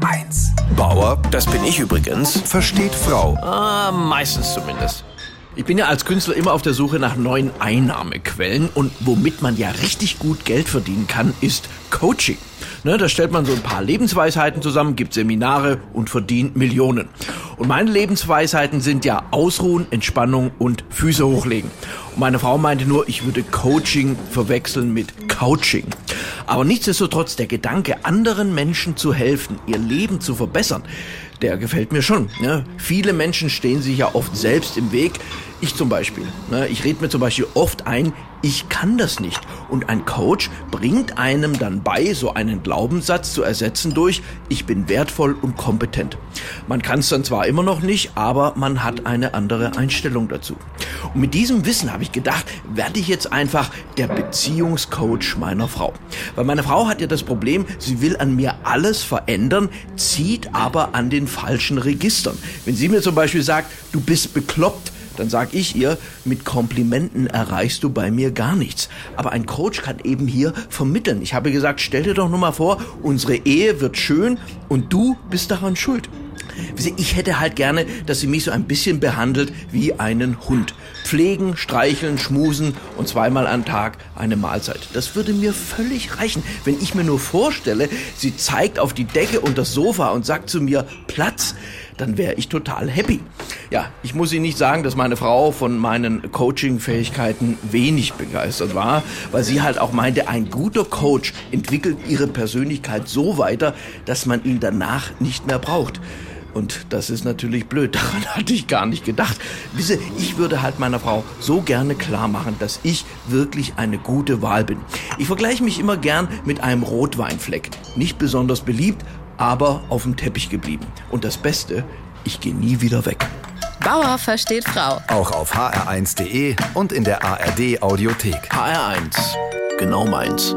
HR1. Bauer, das bin ich übrigens, versteht Frau. Ah, meistens zumindest. Ich bin ja als Künstler immer auf der Suche nach neuen Einnahmequellen und womit man ja richtig gut Geld verdienen kann, ist Coaching. Ne, da stellt man so ein paar Lebensweisheiten zusammen, gibt Seminare und verdient Millionen. Und meine Lebensweisheiten sind ja Ausruhen, Entspannung und Füße hochlegen. Und meine Frau meinte nur, ich würde Coaching verwechseln mit Couching. Aber nichtsdestotrotz, der Gedanke, anderen Menschen zu helfen, ihr Leben zu verbessern, der gefällt mir schon. Ne? Viele Menschen stehen sich ja oft selbst im Weg. Ich zum Beispiel. Ne? Ich rede mir zum Beispiel oft ein, ich kann das nicht. Und ein Coach bringt einem dann bei, so einen Glaubenssatz zu ersetzen durch, ich bin wertvoll und kompetent. Man kann es dann zwar immer noch nicht, aber man hat eine andere Einstellung dazu. Und mit diesem Wissen habe ich gedacht, werde ich jetzt einfach der Beziehungscoach meiner Frau. Weil meine Frau hat ja das Problem, sie will an mir alles verändern, zieht aber an den falschen Registern. Wenn sie mir zum Beispiel sagt, du bist bekloppt, dann sag ich ihr, mit Komplimenten erreichst du bei mir gar nichts. Aber ein Coach kann eben hier vermitteln. Ich habe gesagt, stell dir doch nur mal vor, unsere Ehe wird schön und du bist daran schuld. Ich hätte halt gerne, dass sie mich so ein bisschen behandelt wie einen Hund. Pflegen, streicheln, schmusen und zweimal am Tag eine Mahlzeit. Das würde mir völlig reichen, wenn ich mir nur vorstelle, sie zeigt auf die Decke und das Sofa und sagt zu mir Platz, dann wäre ich total happy. Ja, ich muss Ihnen nicht sagen, dass meine Frau von meinen Coaching-Fähigkeiten wenig begeistert war, weil sie halt auch meinte, ein guter Coach entwickelt ihre Persönlichkeit so weiter, dass man ihn danach nicht mehr braucht. Und das ist natürlich blöd. Daran hatte ich gar nicht gedacht. Wisse, ich würde halt meiner Frau so gerne klar machen, dass ich wirklich eine gute Wahl bin. Ich vergleiche mich immer gern mit einem Rotweinfleck. Nicht besonders beliebt, aber auf dem Teppich geblieben. Und das Beste, ich gehe nie wieder weg. Bauer versteht Frau. Auch auf hr1.de und in der ARD Audiothek. HR1, genau meins.